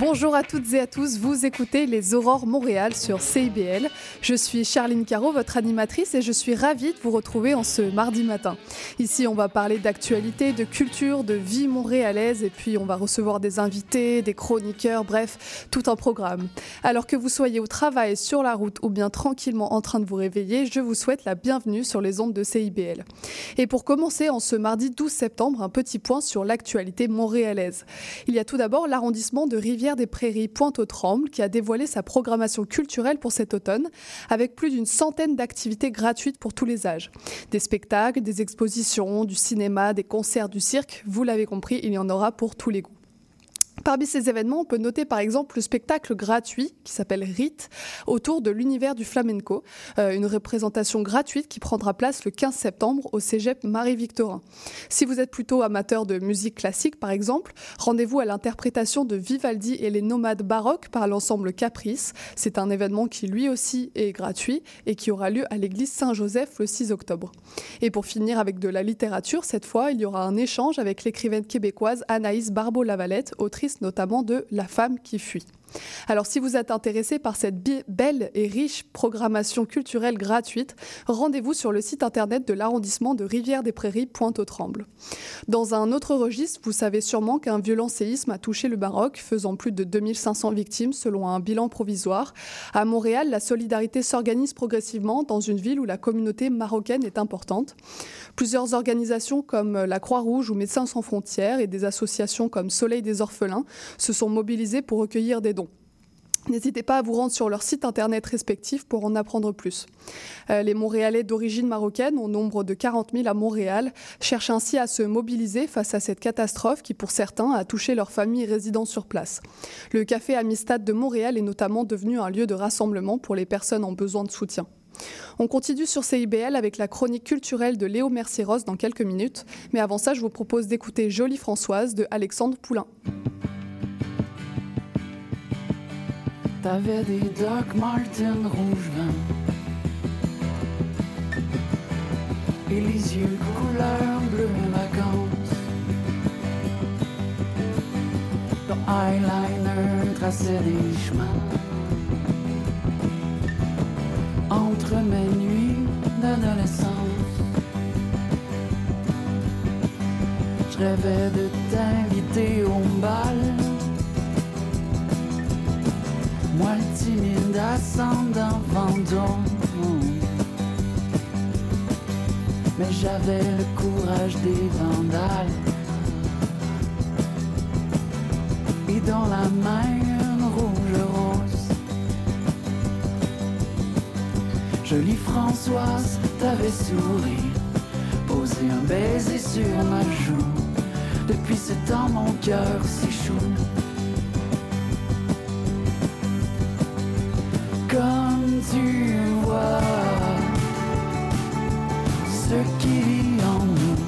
Bonjour à toutes et à tous, vous écoutez les Aurores Montréal sur CIBL. Je suis Charline Caro, votre animatrice, et je suis ravie de vous retrouver en ce mardi matin. Ici, on va parler d'actualité, de culture, de vie montréalaise, et puis on va recevoir des invités, des chroniqueurs, bref, tout un programme. Alors que vous soyez au travail, sur la route ou bien tranquillement en train de vous réveiller, je vous souhaite la bienvenue sur les ondes de CIBL. Et pour commencer, en ce mardi 12 septembre, un petit point sur l'actualité montréalaise. Il y a tout d'abord l'arrondissement de Rivière des Prairies Pointe-aux-Trembles qui a dévoilé sa programmation culturelle pour cet automne avec plus d'une centaine d'activités gratuites pour tous les âges. Des spectacles, des expositions, du cinéma, des concerts, du cirque, vous l'avez compris, il y en aura pour tous les goûts. Parmi ces événements, on peut noter par exemple le spectacle gratuit qui s'appelle Rite autour de l'univers du flamenco, euh, une représentation gratuite qui prendra place le 15 septembre au Cégep Marie-Victorin. Si vous êtes plutôt amateur de musique classique par exemple, rendez-vous à l'interprétation de Vivaldi et les nomades baroques par l'ensemble Caprice. C'est un événement qui lui aussi est gratuit et qui aura lieu à l'église Saint-Joseph le 6 octobre. Et pour finir avec de la littérature, cette fois, il y aura un échange avec l'écrivaine québécoise Anaïs Barbeau-Lavalette, autrice notamment de La femme qui fuit. Alors si vous êtes intéressé par cette belle et riche programmation culturelle gratuite, rendez-vous sur le site internet de l'arrondissement de Rivière-des-Prairies Pointe-aux-Trembles. Dans un autre registre, vous savez sûrement qu'un violent séisme a touché le Maroc, faisant plus de 2500 victimes selon un bilan provisoire. À Montréal, la solidarité s'organise progressivement dans une ville où la communauté marocaine est importante. Plusieurs organisations comme la Croix-Rouge ou Médecins sans frontières et des associations comme Soleil des orphelins se sont mobilisées pour recueillir des dons. N'hésitez pas à vous rendre sur leur site internet respectif pour en apprendre plus. Euh, les Montréalais d'origine marocaine, au nombre de 40 000 à Montréal, cherchent ainsi à se mobiliser face à cette catastrophe qui, pour certains, a touché leurs familles résidant sur place. Le café Amistad de Montréal est notamment devenu un lieu de rassemblement pour les personnes en besoin de soutien. On continue sur CIBL avec la chronique culturelle de Léo Mercieros dans quelques minutes, mais avant ça, je vous propose d'écouter Jolie Françoise de Alexandre Poulain. T'avais des Doc Martin rouge vin Et les yeux couleur bleu vacances Ton eyeliner traçait des chemins. Entre mes nuits d'adolescence Je rêvais de t'inviter au bal moi le timide ascendant fantôme. Mais j'avais le courage des vandales. Et dans la main une rouge rose. Jolie Françoise, t'avais souri. Posé un baiser sur ma joue. Depuis ce temps mon cœur s'échoue tu vois ce qu'il y en nous.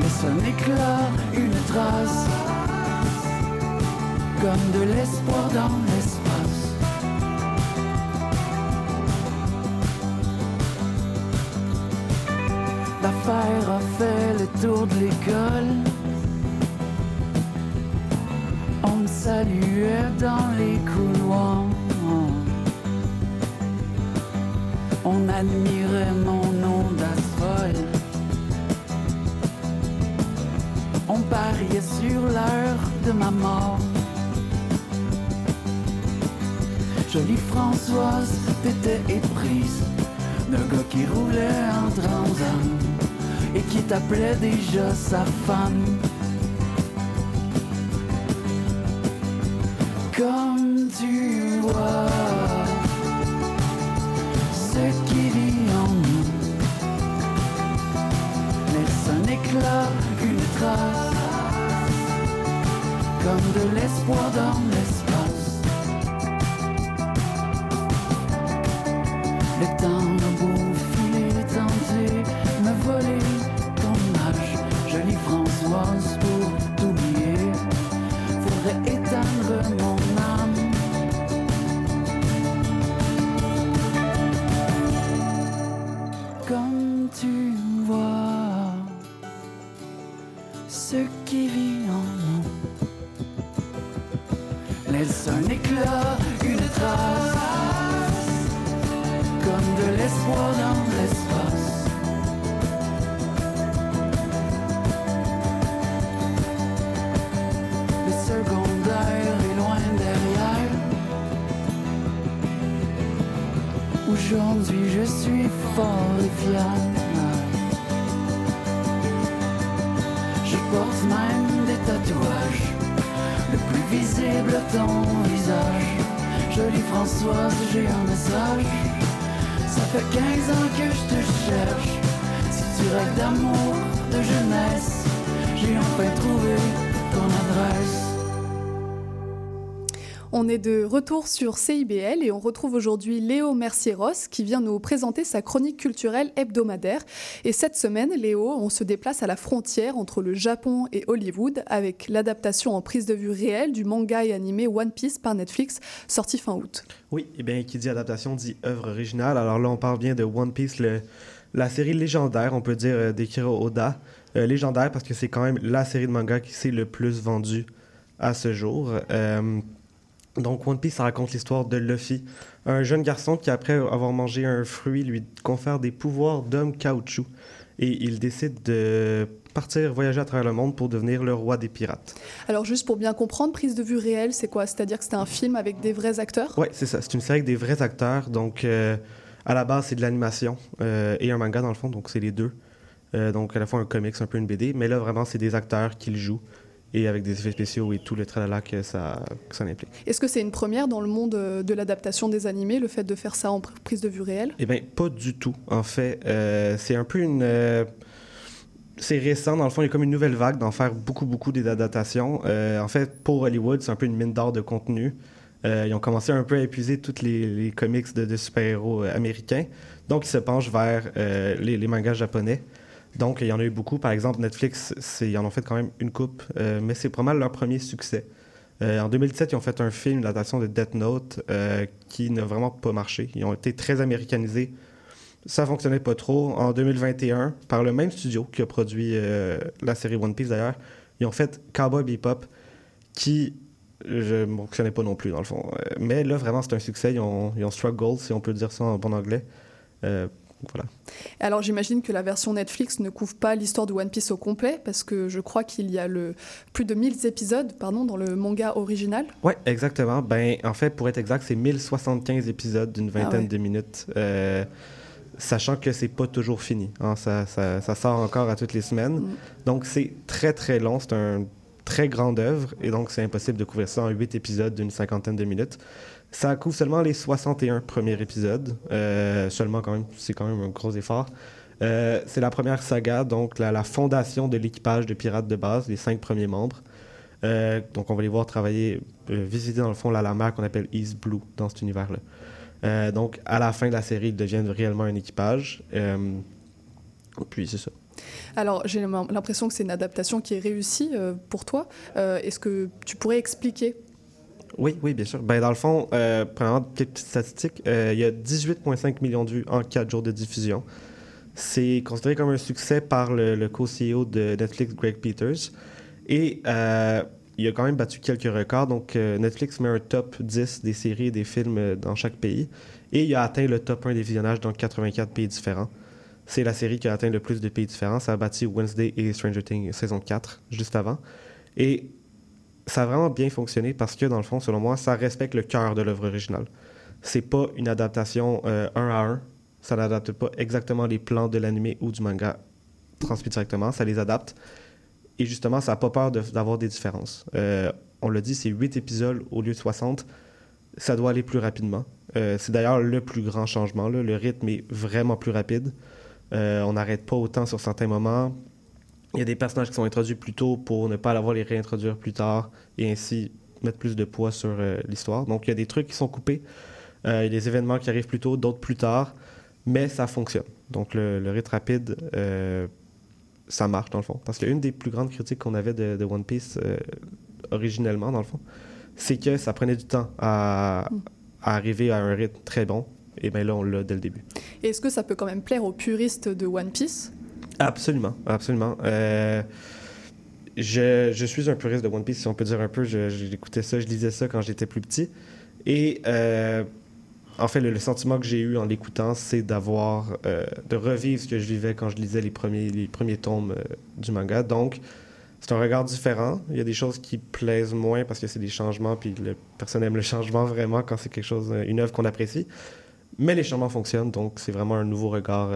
Laisse un éclat, une trace, comme de l'espoir dans l'espace. L'affaire a fait le tour de l'école. On me saluait dans les couloirs. On admirait mon nom d'asphalte. On pariait sur l'heure de ma mort. Jolie Françoise, t'étais éprise d'un gars qui roulait en transam et qui t'appelait déjà sa femme. Une trace, comme de l'espoir dans l'espace. Ce qui vit en nous laisse un éclat, une trace, comme de l'espoir dans l'espace. Le secondaire est loin derrière. Aujourd'hui, je suis fort et fier. Le plus visible ton visage. Jolie Françoise, j'ai un message. Ça fait 15 ans que je te cherche. Si tu rêves d'amour, de jeunesse, j'ai enfin trouvé ton adresse. On est de retour sur CIBL et on retrouve aujourd'hui Léo Mercier-Ross qui vient nous présenter sa chronique culturelle hebdomadaire. Et cette semaine, Léo, on se déplace à la frontière entre le Japon et Hollywood avec l'adaptation en prise de vue réelle du manga et animé One Piece par Netflix, sorti fin août. Oui, et bien qui dit adaptation dit œuvre originale. Alors là, on parle bien de One Piece, la série légendaire, on peut dire, euh, d'Ekiro Oda. Euh, légendaire parce que c'est quand même la série de manga qui s'est le plus vendue à ce jour. Euh, donc One Piece, ça raconte l'histoire de Luffy, un jeune garçon qui, après avoir mangé un fruit, lui confère des pouvoirs d'homme caoutchouc. Et il décide de partir voyager à travers le monde pour devenir le roi des pirates. Alors juste pour bien comprendre, prise de vue réelle, c'est quoi? C'est-à-dire que c'était un film avec des vrais acteurs? Ouais, c'est ça. C'est une série avec des vrais acteurs. Donc, euh, à la base, c'est de l'animation euh, et un manga, dans le fond. Donc, c'est les deux. Euh, donc, à la fois un comics, un peu une BD. Mais là, vraiment, c'est des acteurs qui le jouent et avec des effets spéciaux et tout le tralala que ça, que ça implique. Est-ce que c'est une première dans le monde euh, de l'adaptation des animés, le fait de faire ça en pr- prise de vue réelle? Eh bien, pas du tout. En fait, euh, c'est un peu une. euh, c'est récent, dans le fond, il y a comme une nouvelle vague d'en faire beaucoup, beaucoup des adaptations. Euh, en fait, pour Hollywood, c'est un peu une mine d'or de contenu. Ils ont commencé un peu à épuiser tous les, les comics de, de super-héros américains. Donc, ils se penchent vers les, les mangas japonais. Donc, il y en a eu beaucoup. Par exemple, Netflix, ils en ont fait quand même une coupe, euh, mais c'est mal leur premier succès. Euh, en 2017, ils ont fait un film, l'adaptation de Death Note, euh, qui n'a vraiment pas marché. Ils ont été très américanisés. Ça fonctionnait pas trop. En 2021, par le même studio qui a produit la série One Piece d'ailleurs, ils ont fait Cowboy Bebop, qui ne fonctionnait pas non plus dans le fond. Mais là, vraiment, c'est un succès. Ils ont, ils si on peut dire ça en bon anglais. Voilà. Alors j'imagine que la version Netflix ne couvre pas l'histoire de One Piece au complet, parce que je crois qu'il y a le plus de 1000 épisodes pardon, dans le manga original. Ouais, exactement. Ben, en fait, pour être exact, c'est 1075 épisodes d'une vingtaine ouais. de minutes. Euh, sachant que c'est pas toujours fini. hein. Ça, ça- ça sort encore à toutes les semaines. Mm. Donc, c'est très, très long. C'est un très grande œuvre. Et donc, c'est impossible de couvrir ça en 8 épisodes d'une cinquantaine de minutes. Ça couvre seulement les 61 premiers épisodes. Euh, seulement, quand même, c'est quand même un gros effort. Euh, c'est la première saga, donc la, fondation de l'équipage de pirates de base, les cinq premiers membres. Euh, donc, on va les voir travailler, visiter dans le fond la, la mer qu'on appelle East Blue dans cet univers-là. Donc, à la fin de la série, ils deviennent réellement un équipage. Puis, c'est ça. Alors j'ai l'impression que c'est une adaptation qui est réussie pour toi. Est-ce que tu pourrais expliquer Oui, oui, bien sûr. Ben, dans le fond, euh, premièrement, petites statistiques. Euh, il y a 18,5 millions de vues en 4 jours de diffusion. C'est considéré comme un succès par le, le co-CEO de Netflix, Greg Peters. Et euh, il a quand même battu quelques records. Donc, euh, Netflix met un top 10 des séries et des films euh, dans chaque pays. Et il a atteint le top 1 des visionnages dans 84 pays différents. C'est la série qui a atteint le plus de pays différents. Ça a battu Wednesday et Stranger Things saison 4 juste avant. Et ça a vraiment bien fonctionné parce que, dans le fond, selon moi, ça respecte le cœur de l'œuvre originale. C'est pas une adaptation euh, un à un. Ça n'adapte pas exactement les plans de l'animé ou du manga transmis directement. Ça les adapte. Et justement, ça n'a pas peur d'avoir des différences. Euh, on l'a dit, c'est 8 épisodes au lieu de 60. Ça doit aller plus rapidement. Euh, c'est d'ailleurs le plus grand changement. Le rythme est vraiment plus rapide. On n'arrête pas autant sur certains moments. Il y a des personnages qui sont introduits plus tôt pour ne pas l'avoir les réintroduire plus tard et ainsi mettre plus de poids sur euh, l'histoire. Donc, il y a des trucs qui sont coupés. Euh, il y a des événements qui arrivent plus tôt, d'autres plus tard, mais ça fonctionne. Donc, le, rythme rapide, euh, ça marche dans le fond. Parce qu'une des plus grandes critiques qu'on avait de, One Piece originellement, dans le fond, c'est que ça prenait du temps à, à arriver à un rythme très bon. Et bien là, on l'a dès le début. Est-ce que ça peut quand même plaire aux puristes de One Piece? Absolument, absolument. Euh, je, suis un puriste de One Piece, si on peut dire un peu. J'écoutais ça, je lisais ça quand j'étais plus petit. Et euh, en fait, le, sentiment que j'ai eu en l'écoutant, c'est d'avoir, euh, de revivre ce que je vivais quand je lisais les premiers, les premiers tomes du manga. Donc, c'est un regard différent. Il y a des choses qui plaisent moins parce que c'est des changements, puis le personne aime le changement vraiment quand c'est quelque chose, une œuvre qu'on apprécie. Mais les changements fonctionnent, donc c'est vraiment un nouveau regard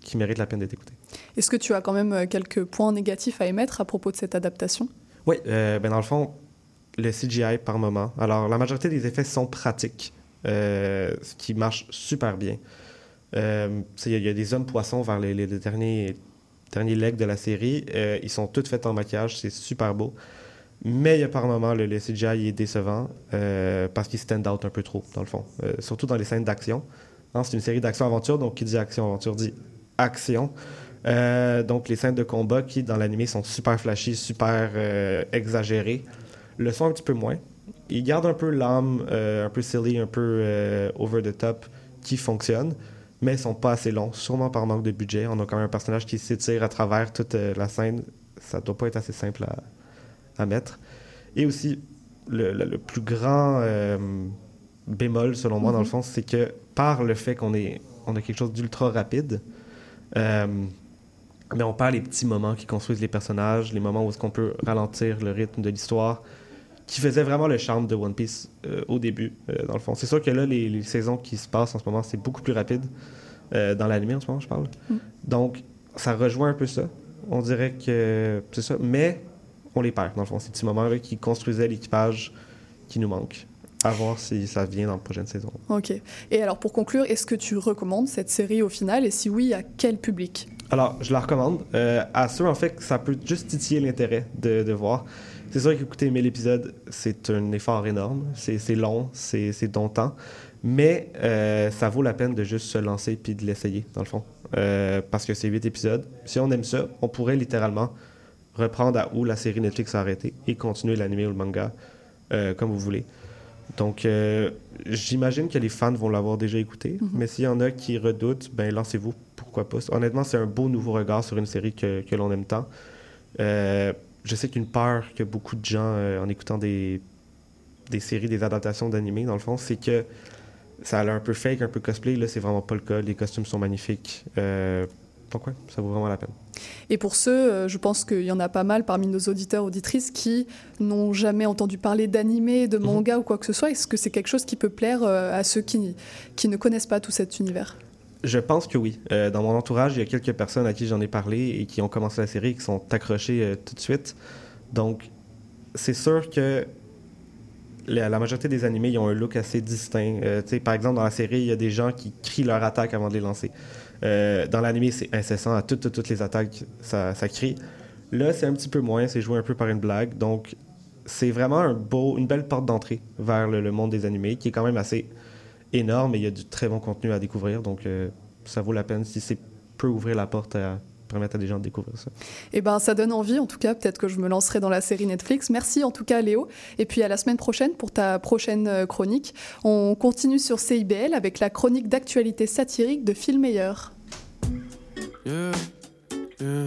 qui mérite la peine d'être écouté. Est-ce que tu as quand même euh, quelques points négatifs à émettre à propos de cette adaptation? Oui, euh, ben dans le fond, le CGI par moment. Alors, la majorité des effets sont pratiques, euh, ce qui marche super bien. Il y, y a des hommes poissons vers les, derniers, derniers legs de la série. Ils sont tous faits en maquillage, c'est super beau. Mais il y a par moment, le, CGI est décevant parce qu'il stand out un peu trop, dans le fond. Surtout dans les scènes d'action. Hein, c'est une série d'action-aventure, donc qui dit action-aventure dit action. Euh, donc les scènes de combat qui, dans l'animé, sont super flashy, super euh, exagérées, le sont un petit peu moins. Ils gardent un peu l'âme, euh, un peu silly, un peu over the top, qui fonctionne, mais ils sont pas assez longs, sûrement par manque de budget. On a quand même un personnage qui s'étire à travers toute la scène. Ça doit pas être assez simple à, à mettre. Et aussi, le, le- le plus grand bémol, selon moi, dans le fond, c'est que par le fait qu'on on a quelque chose d'ultra rapide, euh, mais on perd les petits moments qui construisent les personnages, les moments où est-ce qu'on peut ralentir le rythme de l'histoire, qui faisait vraiment le charme de One Piece euh, au début, euh, dans le fond. C'est sûr que là, les, les saisons qui se passent en ce moment, c'est beaucoup plus rapide. euh, dans l'anime en ce moment, je parle. Mm. Donc, ça rejoint un peu ça. On dirait que c'est ça. Mais on les perd, dans le fond. Ces petits moments-là qui construisaient l'équipage qui nous manque. À voir si ça vient dans la prochaine saison. Ok. Et alors pour conclure, est-ce que tu recommandes cette série au final? Et si oui, à quel public? Alors, je la recommande euh, à ceux, en fait, que ça peut juste titiller l'intérêt de, de voir. C'est sûr qu'écouter 1000 épisodes, c'est un effort énorme. C'est long, c'est domptant. Mais euh, ça vaut la peine de juste se lancer puis de l'essayer, dans le fond. Euh, parce que c'est 8 épisodes. Si on aime ça, on pourrait littéralement reprendre à où la série Netflix a arrêté et continuer l'anime ou le manga euh, comme vous voulez. Donc, j'imagine que les fans vont l'avoir déjà écouté, Mhm. mais s'il y en a qui redoutent, ben lancez-vous, pourquoi pas. Honnêtement, c'est un beau nouveau regard sur une série que, que l'on aime tant. Euh, je sais qu'une peur que beaucoup de gens, euh, en écoutant des, des séries, des adaptations d'animés, dans le fond, c'est que ça a l'air un peu fake, un peu cosplay. Là, c'est vraiment pas le cas. Les costumes sont magnifiques. Euh, donc, ouais, ça vaut vraiment la peine. Et pour ceux, euh, je pense qu'il y en a pas mal parmi nos auditeurs, auditrices qui n'ont jamais entendu parler d'animé, de manga ou quoi que ce soit. Est-ce que c'est quelque chose qui peut plaire à ceux qui, qui ne connaissent pas tout cet univers? Je pense que oui. Euh, dans mon entourage, il y a quelques personnes à qui j'en ai parlé et qui ont commencé la série et qui sont accrochées euh, tout de suite. Donc, c'est sûr que la, majorité des animés, ils ont un look assez distinct. Euh, par exemple, dans la série, il y a des gens qui crient leur attaque avant de les lancer. Euh, dans l'animé, c'est incessant. À toutes, les attaques, ça, crie. Là, c'est un petit peu moins. C'est joué un peu par une blague. Donc, c'est vraiment un beau, une belle porte d'entrée vers le monde des animés qui est quand même assez énorme et il y a du très bon contenu à découvrir. Donc, euh, ça vaut la peine si c'est peut ouvrir la porte à permettre à des gens de découvrir ça. Eh ben, ça donne envie, en tout cas. Peut-être que je me lancerai dans la série Netflix. Merci en tout cas, Léo. Et puis à la semaine prochaine pour ta prochaine euh, chronique. On continue sur CIBL avec la chronique d'actualité satirique de Phil Meyer. Yeah, yeah. Yeah,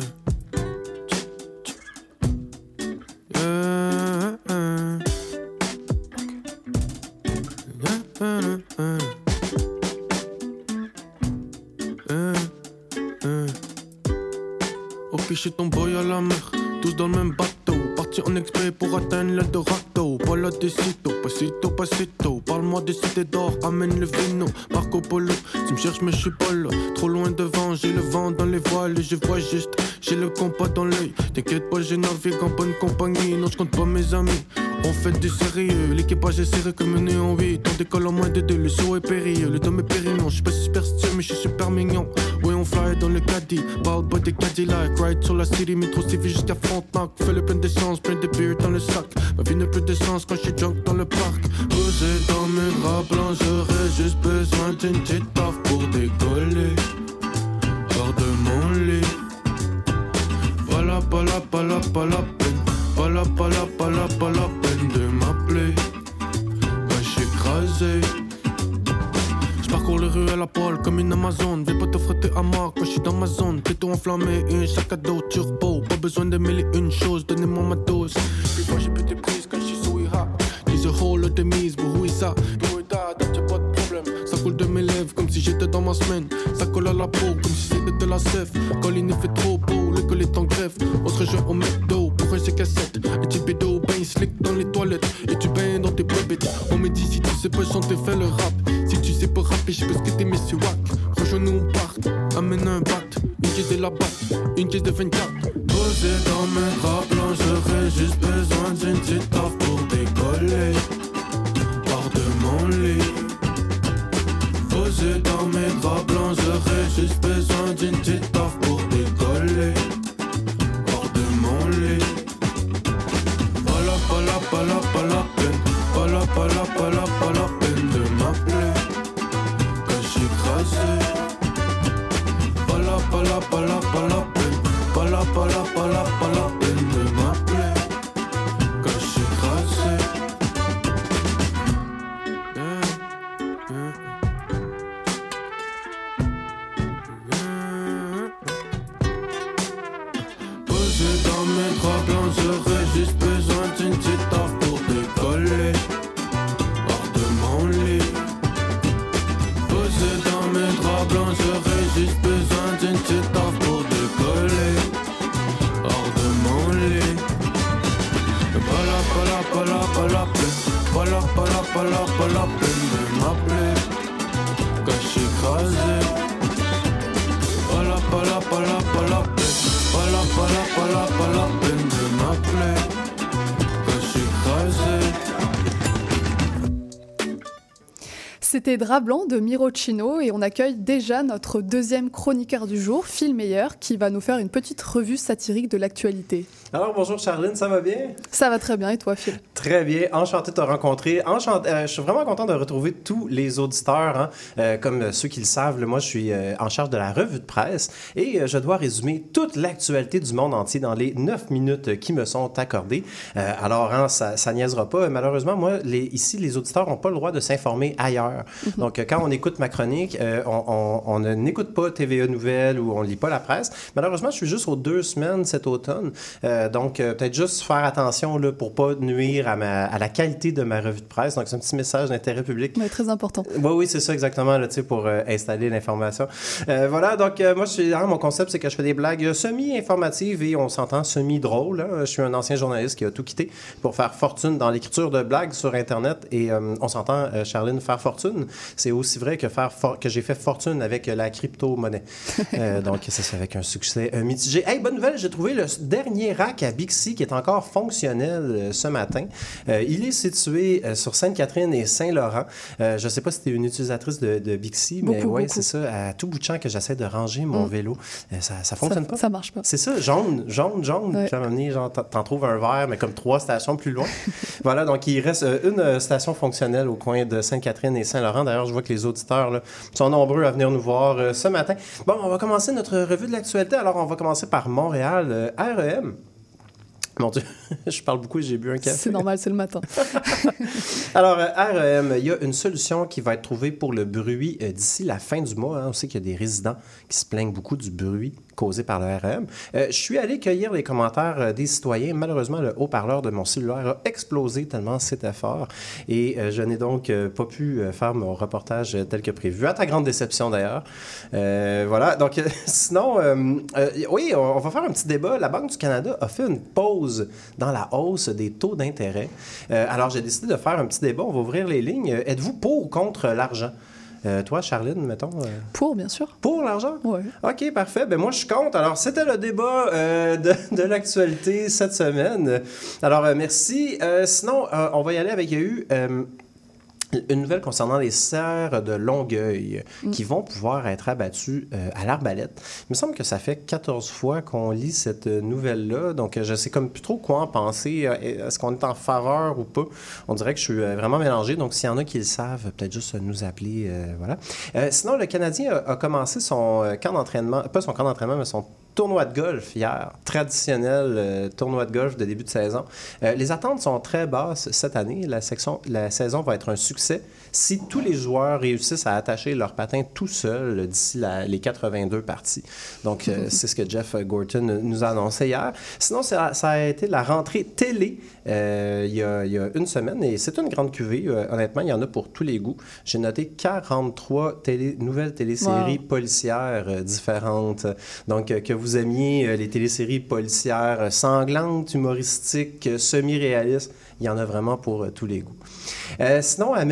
me je plein de beer dans le sac. Ma vie n'a plus de sens quand je suis drunk dans le parc. Posé dans mes draps blancs, j'aurais juste besoin d'une petite taf pour décoller. Hors de mon lit. La, pas la, pas la, peine. La, pas la peine de m'appeler. Quand je suis écrasé. Parcours les rues à la poêle comme une Amazon. Viens pas te frotter à moi quand je suis dans ma zone. Plutôt enflammé, un sac à dos turbo. Pas besoin de mêler une chose, donnez-moi ma dose. Puis moi j'ai plus de prise quand je suis sous IRA. Dis a whole of the mise, but who is that? Yo, et dad, y'a pas de problème. Ça coule de mes lèvres comme si j'étais dans ma semaine. Ça colle à la peau comme si c'était de la sève. Quand il fait trop beau, l'école est en grève. On se rejoint au McDo pour un C-cassette. Un petit bédo, ben slick dans les toilettes. Et tu baignes dans tes bébêtes. On me dit si tu sais pas chanter, fais le rap. Si tu sais pas rapper, je ce que t'es, c'est wack. Rejoins-nous, on part. Amène un bat, une caisse de la batte, une caisse de 24. Posé dans mes draps blancs, j'aurais juste besoin d'une petite taf pour décoller. Hors de mon lit. Posé dans mes draps blancs, j'aurais juste besoin d'une petite C'était Drap Blanc de Miro Chino et on accueille déjà notre deuxième chroniqueur du jour, Phil Meyer, qui va nous faire une petite revue satirique de l'actualité. Alors bonjour Charline, ça va bien? Ça va très bien et toi Phil? Très bien, enchanté de te rencontrer. Enchanté, euh, je suis vraiment content de retrouver tous les auditeurs. hein. Euh, comme ceux qui le savent, moi je suis euh, en charge de la revue de presse et je dois résumer toute l'actualité du monde entier dans les neuf minutes qui me sont accordées. Alors hein, ça, ça niaisera pas. Malheureusement, moi, les, ici, les auditeurs n'ont pas le droit de s'informer ailleurs. Donc euh, quand on écoute ma chronique, on, ne n'écoute pas TVA Nouvelles ou on lit pas la presse. Malheureusement, je suis juste aux deux semaines cet automne. Euh, donc euh, peut-être juste faire attention là, pour pas nuire à, ma, à la qualité de ma revue de presse. Donc c'est un petit message d'intérêt public. Ouais, très important. Oui, oui, c'est ça exactement, là, pour euh, installer l'information. Euh, voilà, donc euh, moi, je suis, hein, mon concept, c'est que je fais des blagues euh, semi-informatives et on s'entend semi-drôles. hein. Je suis un ancien journaliste qui a tout quitté pour faire fortune dans l'écriture de blagues sur Internet et euh, on s'entend, euh, Charline, faire fortune. C'est aussi vrai que, faire que j'ai fait fortune avec euh, la crypto-monnaie. Euh, donc, ça, c'est avec un succès euh, mitigé. Hey, bonne nouvelle, j'ai trouvé le dernier rack à Bixi qui est encore fonctionnel euh, ce matin. Euh, il est situé euh, sur Sainte-Catherine et Saint-Laurent. Je ne sais pas si tu es une utilisatrice de, de Bixi, mais oui, c'est ça. À tout bout de champ que j'essaie de ranger mon Mm. vélo, ça ne fonctionne ça, pas. ça marche pas. C'est ça, jaune, jaune, jaune. Ouais. Puis à un moment donné, genre, t'en- trouves un vert, mais comme trois stations plus loin. voilà, donc il reste une station fonctionnelle au coin de Sainte-Catherine et Saint-Laurent. D'ailleurs, je vois que les auditeurs là, sont nombreux à venir nous voir euh, ce matin. Bon, on va commencer notre revue de l'actualité. Alors, on va commencer par Montréal, euh, REM. Mon Dieu, je parle beaucoup et j'ai bu un café. C'est normal, c'est le matin. Alors, euh, REM, il y a une solution qui va être trouvée pour le bruit euh, d'ici la fin du mois. hein. On sait qu'il y a des résidents qui se plaignent beaucoup du bruit causé par le REM. Euh, je suis allé cueillir les commentaires des citoyens. Malheureusement, le haut-parleur de mon cellulaire a explosé tellement c'était fort. Et je n'ai donc pas pu faire mon reportage tel que prévu. À ta grande déception, d'ailleurs. Euh, voilà. Donc, sinon, euh, oui, on va faire un petit débat. La Banque du Canada a fait une pause dans la hausse des taux d'intérêt. Euh, alors, j'ai décidé de faire un petit débat. On va ouvrir les lignes. Euh, Êtes-vous pour ou contre l'argent? Euh, toi, Charline, mettons. euh, Pour, bien sûr. pour l'argent? Ouais. OK, parfait. Ben moi, je compte. Alors, c'était le débat euh, de, de l'actualité cette semaine. Alors, merci. Sinon, on va y aller avec... Il y a eu... une nouvelle concernant les cerfs de Longueuil Mm. qui vont pouvoir être abattus euh, à l'arbalète. Il me semble que ça fait 14 fois qu'on lit cette nouvelle-là, donc euh, je sais comme plus trop quoi en penser. Euh, Est-ce qu'on est en faveur ou pas? On dirait que je suis vraiment mélangé, donc s'il y en a qui le savent, peut-être juste nous appeler. euh, voilà. Euh, sinon, le Canadien a, a commencé son camp d'entraînement, pas son camp d'entraînement, mais son tournoi de golf hier, traditionnel euh, tournoi de golf de début de saison. Euh, les attentes sont très basses cette année. La, saison va être un succès si tous les joueurs réussissent à attacher leur patin tout seuls d'ici les 82 parties. Donc, euh, c'est ce que Jeff Gorton nous a annoncé hier. Sinon, ça, ça a été la rentrée télé euh, il, y a, il y a une semaine et c'est une grande cuvée. Euh, honnêtement, il y en a pour tous les goûts. J'ai noté 43 télé, nouvelles téléséries Wow. policières différentes. Donc, que vous aimiez les téléséries policières sanglantes, humoristiques, semi-réalistes, il y en a vraiment pour tous les goûts. Sinon, à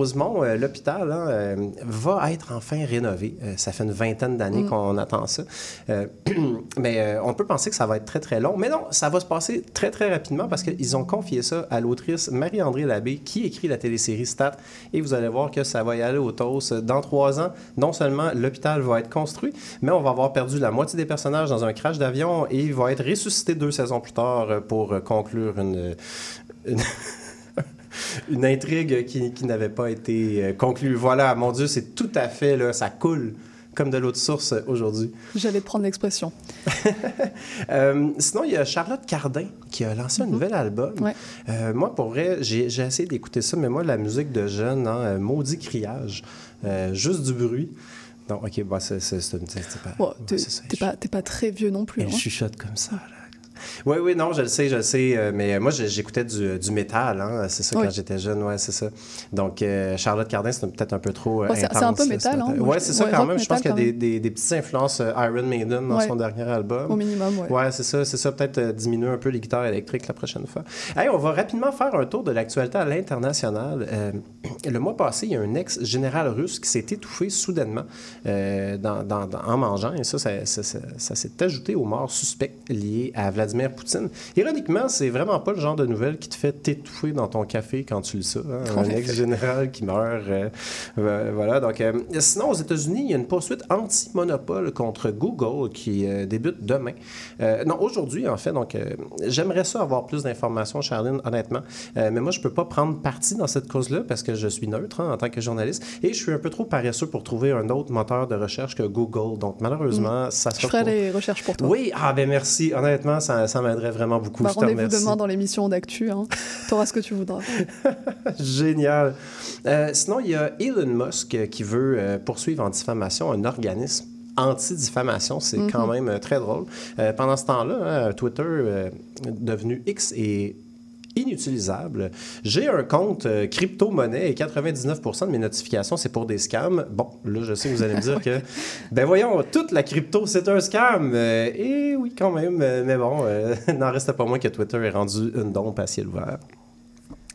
Maisonneuve-Rosemont, euh, l'hôpital hein, euh, va être enfin rénové. Euh, ça fait une vingtaine d'années Mm. qu'on attend ça. Mais on peut penser que ça va être très, très long. Mais non, ça va se passer très, très rapidement parce qu'ils ont confié ça à l'autrice Marie-André Labbé qui écrit la télésérie Stat. Et vous allez voir que ça va y aller au toast. Dans trois ans, non seulement l'hôpital va être construit, mais on va avoir perdu la moitié des personnages dans un crash d'avion et il va être ressuscité deux saisons plus tard pour conclure une, une, une intrigue qui, qui n'avait pas été euh, conclue. Voilà, mon Dieu, c'est tout à fait, là, ça coule comme de l'eau de source aujourd'hui. J'allais prendre l'expression. Euh, sinon, il y a Charlotte Cardin qui a lancé un nouvel album. Ouais. Euh, moi, pour vrai, j'ai essayé d'écouter ça, mais moi, la musique de jeune, hein, maudit criage, euh, juste du bruit. Non, ok, bah, c'est pas. Ouais, t'es pas, t'es pas très vieux non plus. Elle hein. chuchote comme ça, là. Oui, oui, non, je le sais, je le sais. euh, mais moi, j'ai- j'écoutais du, du métal, hein, c'est ça, Oui. quand j'étais jeune, ouais, c'est ça. Donc, euh, Charlotte Cardin, c'est peut-être un peu trop. euh, Ouais, c'est- un peu métal, hein, moi, je- c'est ça, ouais, quand même. Je pense qu'il y a des, des, des petites influences euh, Iron Maiden dans Ouais. son dernier album. Au minimum, ouais. Ouais, c'est ça, c'est ça. Peut-être euh, diminuer un peu les guitares électriques la prochaine fois. Hey, on va rapidement faire un tour de l'actualité à l'international. Euh, le mois passé, il y a un ex-général russe qui s'est étouffé soudainement euh, dans- dans- dans- en mangeant. Et ça, ça, ça- ça- ça s'est ajouté aux morts suspectes liées à Vladimir Poutine. Ironiquement, c'est vraiment pas le genre de nouvelle qui te fait t'étouffer dans ton café quand tu lis ça. hein. Un ex-général qui meurt. euh, euh, voilà. Donc, euh, sinon, aux États-Unis, il y a une poursuite anti-monopole contre Google qui euh, débute demain. Non, aujourd'hui, en fait. Donc, j'aimerais ça avoir plus d'informations, Charline, honnêtement. Mais moi, je peux pas prendre parti dans cette cause-là parce que je suis neutre hein, en tant que journaliste et je suis un peu trop paresseux pour trouver un autre moteur de recherche que Google. Donc, malheureusement, ça Mm. Je ferai les recherches pour toi. Oui, ah ben merci. Honnêtement, ça, ça m'aiderait vraiment beaucoup. Bah, Rendez-vous demain dans l'émission d'actu. Hein. Tu auras ce que tu voudras. Génial. Euh, sinon, il y a Elon Musk qui veut euh, poursuivre en diffamation un organisme anti-diffamation. C'est Mhm. quand même euh, très drôle. Euh, pendant ce temps-là, hein, Twitter, devenu X, est inutilisable. J'ai un compte euh, crypto-monnaie et 99% de mes notifications, c'est pour des scams. Bon, là, je sais que vous allez me dire que, ben voyons, toute la crypto, c'est un scam. Euh, et oui, quand même. euh, mais bon, euh, n'en reste pas moins que Twitter est rendu une dompe à ciel ouvert.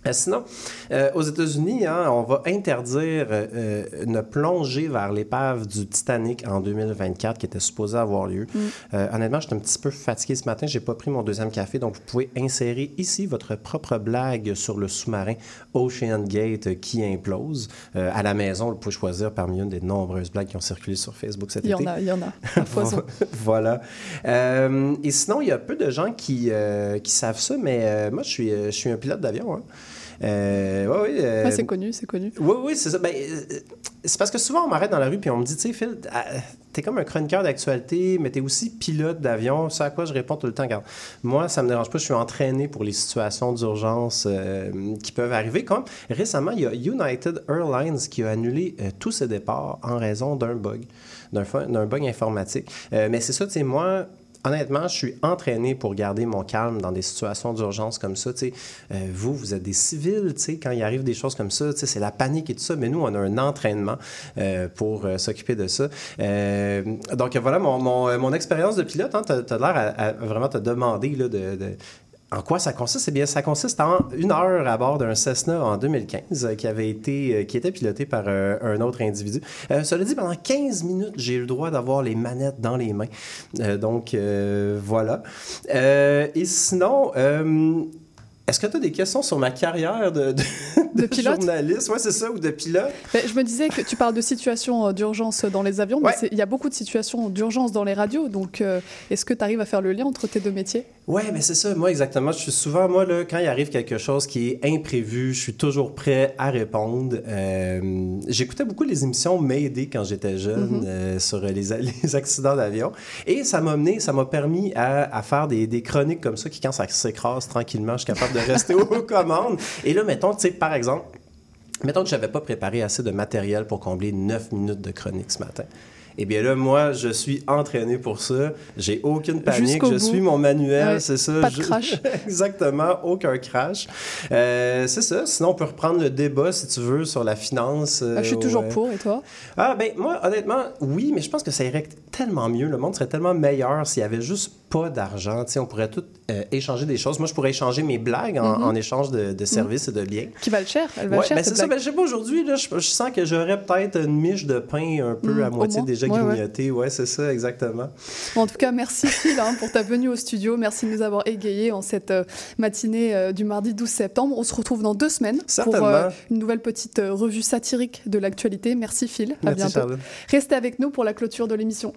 Euh, Sinon, euh, aux États-Unis, hein, on va interdire euh, euh, une plongée vers l'épave du Titanic en 2024 qui était supposée avoir lieu. Mm. Euh, honnêtement, j'étais un petit peu fatigué ce matin. J'ai pas pris mon deuxième café, donc vous pouvez insérer ici votre propre blague sur le sous-marin Ocean Gate qui implose. Euh, à la maison, vous pouvez choisir parmi une des nombreuses blagues qui ont circulé sur Facebook cet Il y été. en a, il y en a. Voilà. Euh, et sinon, il y a peu de gens qui, euh, qui savent ça, mais euh, moi, je suis, euh, je suis un pilote d'avion. Hein. Euh, ouais, ouais, euh, Ouais, c'est connu, c'est connu. oui, oui, c'est ça. Ben, euh, c'est parce que souvent, on m'arrête dans la rue puis on me dit, tu sais, Phil, ah, t'es comme un chroniqueur d'actualité, mais t'es aussi pilote d'avion. C'est à quoi je réponds tout le temps? Regarde, moi, ça me dérange pas. Je suis entraîné pour les situations d'urgence euh, qui peuvent arriver. Comme récemment, il y a United Airlines qui a annulé tous ses départs en raison d'un bug, d'un bug informatique. Mais c'est ça, tu sais, moi, Honnêtement, je suis entraîné pour garder mon calme dans des situations d'urgence comme ça. Euh, vous, vous êtes des civils, quand il arrive des choses comme ça, c'est la panique et tout ça, mais nous, on a un entraînement euh, pour euh, s'occuper de ça. Euh, donc voilà, mon, mon, mon expérience de pilote, hein, tu as, l'air à, vraiment te demander là, de- en quoi ça consiste? Eh bien, ça consiste en une heure à bord d'un Cessna en 2015 euh, qui avait été, euh, qui était piloté par euh, un autre individu. Euh, cela dit, pendant 15 minutes, j'ai eu le droit d'avoir les manettes dans les mains. Donc, voilà. Et sinon, Est-ce que tu as des questions sur ma carrière de, de, De de pilote? journaliste? Oui, c'est ça, ou de pilote? Ben, je me disais que tu parles de situations euh, d'urgence dans les avions, mais Ouais. il y a beaucoup de situations d'urgence dans les radios. Donc, euh, est-ce que tu arrives à faire le lien entre tes deux métiers? Ouais, mais c'est ça. Moi, exactement. Je suis souvent, moi, là, quand il arrive quelque chose qui est imprévu, je suis toujours prêt à répondre. Euh, J'écoutais beaucoup les émissions Mayday quand j'étais jeune Mhm. euh, sur les, les accidents d'avion. Et ça m'a mené, ça m'a permis à, à faire des, des chroniques comme ça qui, quand ça s'écrase tranquillement, je suis capable de rester aux commandes. Et là, mettons, tu sais, par exemple, Mettons que je n'avais pas préparé assez de matériel pour combler 9 minutes de chronique ce matin. Eh bien là, moi, je suis entraîné pour ça. J'ai aucune panique. Je bout. suis mon manuel, Ouais. c'est ça. Pas de Je- crash. Exactement, aucun crash. Euh, c'est ça. Sinon, on peut reprendre le débat, si tu veux, sur la finance. euh, Ah, Je suis toujours ouais. pour, et toi? Ah, ben moi, honnêtement, oui, mais je pense que ça irait tellement mieux. Le monde serait tellement meilleur s'il y avait juste pas d'argent. Tu sais, on pourrait tout euh, échanger des choses. Moi, je pourrais échanger mes blagues en, Mhm. en échange de, de services et de biens. Qui valent cher Elle va Ouais, cher, ben c'est ça. Ben, je sais pas, aujourd'hui, je, je sens que j'aurais peut-être une miche de pain un peu Mm, à moitié déjà Ouais, grignotée. Ouais, c'est ça, exactement. Bon, en tout cas, merci Phil hein, pour ta venue au studio. Merci de nous avoir égayés en cette euh, matinée euh, du mardi 12 septembre. On se retrouve dans deux semaines pour une nouvelle petite revue satirique de l'actualité. Merci Phil. À Merci, bientôt. Charlotte. Restez avec nous pour la clôture de l'émission.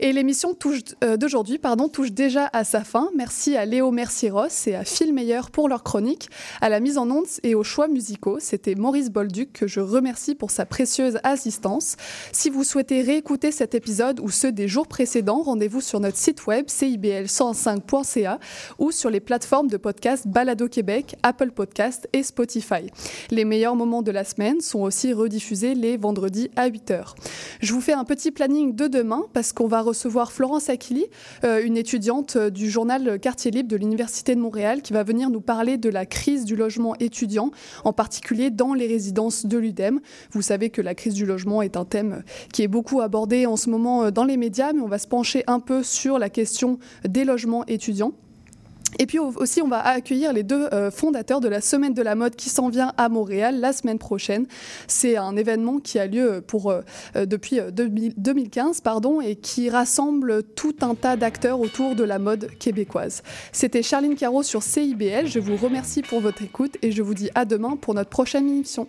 Et l'émission euh, d'aujourd'hui pardon, touche déjà à sa fin. Merci à Léo Mercieros et à Phil Meyer pour leur chronique, à la mise en onde et aux choix musicaux. C'était Maurice Bolduc que je remercie pour sa précieuse assistance. Si vous souhaitez réécouter cet épisode ou ceux des jours précédents, rendez-vous sur notre site web cibl105.ca ou sur les plateformes de podcast Balado Québec, Apple Podcast et Spotify. Les meilleurs moments de la semaine sont aussi rediffusés les vendredis à 8h. Je vous fais un petit planning de demain parce qu'on va recevoir Florence Aquili, euh, une étudiante euh, du journal Quartier Libre de l'Université de Montréal, qui va venir nous parler de la crise du logement étudiant, en particulier dans les résidences de l'UDEM. Vous savez que la crise du logement est un thème qui est beaucoup abordé en ce moment euh, dans les médias, mais on va se pencher un peu sur la question des logements étudiants. Et puis au- aussi, on va accueillir les deux euh, fondateurs de la Semaine de la mode qui s'en vient à Montréal la semaine prochaine. C'est un événement qui a lieu euh, euh, depuis euh, 2000 2015 pardon, et qui rassemble tout un tas d'acteurs autour de la mode québécoise. C'était Charline Caro sur CIBL. Je vous remercie pour votre écoute et je vous dis à demain pour notre prochaine émission.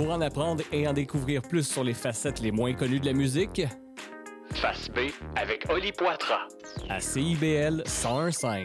Pour en apprendre et en découvrir plus sur les facettes les moins connues de la musique, Face B avec Oli Poitras. à CIBL 1015.